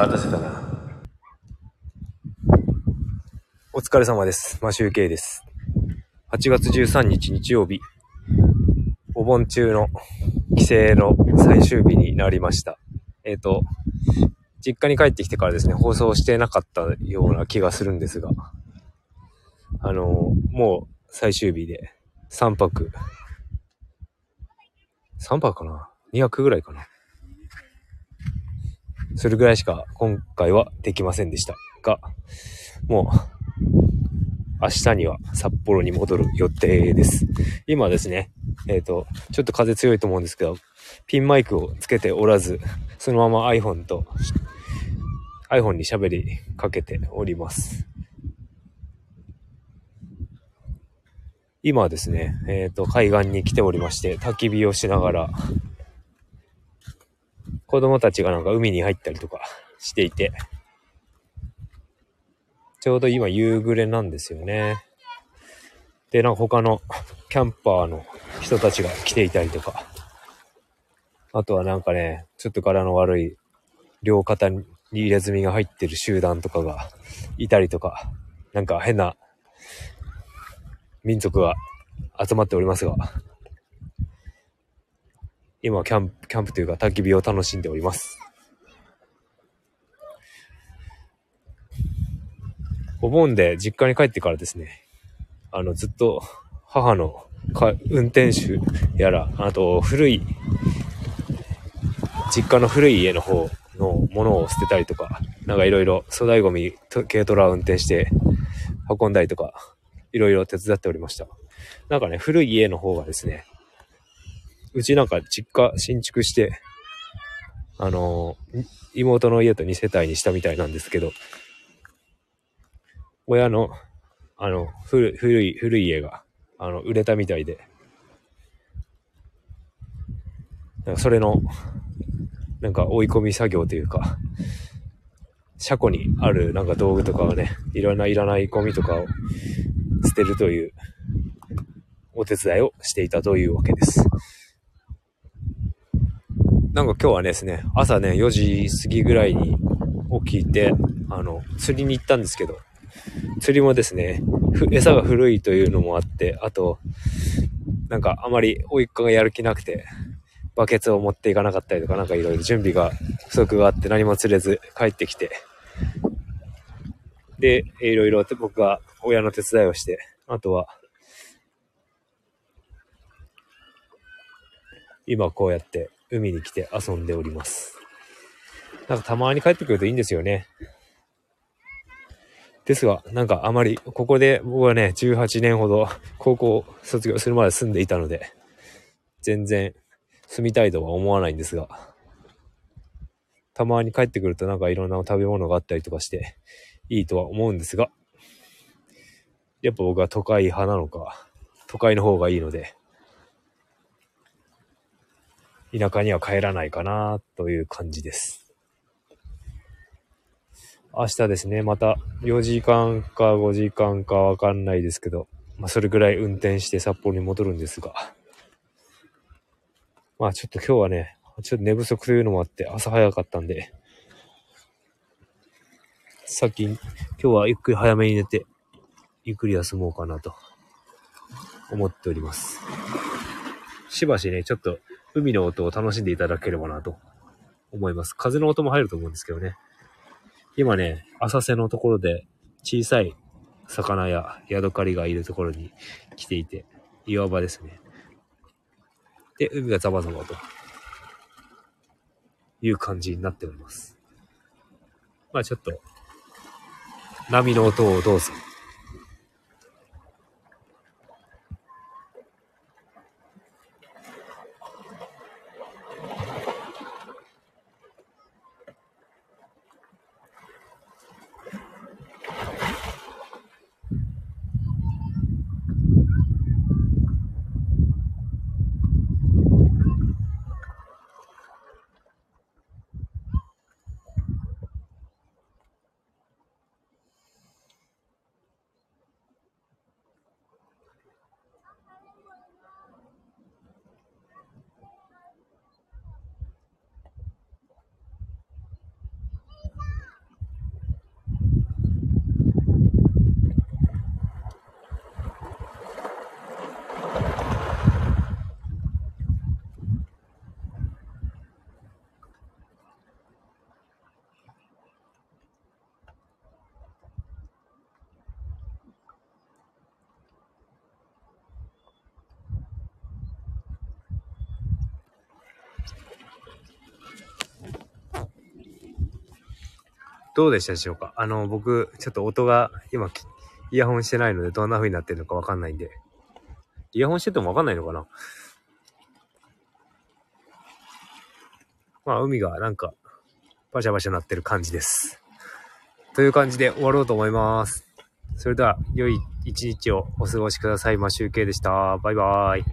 待たせたな。お疲れ様です。マシュウケイです。8月13日日曜日、お盆中の帰省の最終日になりました。えっ、と、実家に帰ってきてからですね、放送してなかったような気がするんですが、あのもう最終日で3泊、3泊かな ?2 泊ぐらいかな？それぐらいしか今回はできませんでしたが、もう明日には札幌に戻る予定です。今ですね、えっ、と、ちょっと風強いと思うんですけど、ピンマイクをつけておらず、そのまま iPhone と iPhone に喋りかけております。今ですね、えっ、と、海岸に来ておりまして、焚き火をしながら、子供たちがなんか海に入ったりとかしていて、ちょうど今夕暮れなんですよね。で、なんか他のキャンパーの人たちが来ていたりとか、あとはなんかね、ちょっと柄の悪い両肩に入れ墨が入ってる集団とかがいたりとか、なんか変な民族が集まっておりますが、今キャンプ、キャンプというか焚き火を楽しんでおります。お盆で実家に帰ってからですね、あの、ずっと母のか運転手やら、あと古い、実家の古い家の方のものを捨てたりとか、なんかいろいろ粗大ゴミ、軽トラを運転して運んだりとか、いろいろ手伝っておりました。なんかね、古い家の方がですね、うちなんか実家新築して、あの妹の家と2世帯にしたみたいなんですけど、親の、あの、古古い、古い家が、あの、売れたみたいで、なんかそれの、なんか追い込み作業というか、車庫にあるなんか道具とかをね、いろんないらないゴミとかを捨てるというお手伝いをしていたというわけです。なんか今日はですね、朝ね、4時過ぎぐらいに起きて、あの、釣りに行ったんですけど、釣りもですね、餌が古いというのもあって、あと、なんかあまり甥っ子がやる気なくて、バケツを持っていかなかったりとか、なんかいろいろ準備が不足があって何も釣れず帰ってきて、で、いろいろ僕が親の手伝いをして、あとは、今こうやって海に来て遊んでおります。なんかたまに帰ってくるといいんですよね。ですが、なんかあまり、ここで僕はね、18年ほど高校卒業するまで住んでいたので、全然住みたいとは思わないんですが、たまに帰ってくるとなんかいろんな食べ物があったりとかして、いいとは思うんですが、やっぱ僕は都会派なのか、都会の方がいいので、田舎には帰らないかなという感じです。明日ですね、また4時間か5時間かわかんないですけど、まあそれぐらい運転して札幌に戻るんですが、まあちょっと今日はね、ちょっと寝不足というのもあって朝早かったんで、先に、今日はゆっくり早めに寝て、ゆっくり休もうかなと思っております。しばしね、ちょっと海の音を楽しんでいただければなと思います。風の音も入ると思うんですけどね。今ね、浅瀬のところで小さい魚やヤドカリがいるところに来ていて、岩場ですね。で、海がザバザバという感じになっております。まあちょっと、波の音をどうぞ。どうでしたでしょうか？あの、僕、ちょっと音が今、イヤホンしてないのでどんな風になってるのかわかんないんで。イヤホンしててもわかんないのかな？まあ、海がなんか、バシャバシャなってる感じです。という感じで終わろうと思います。それでは、良い一日をお過ごしください。マシュウケイでした。バイバーイ。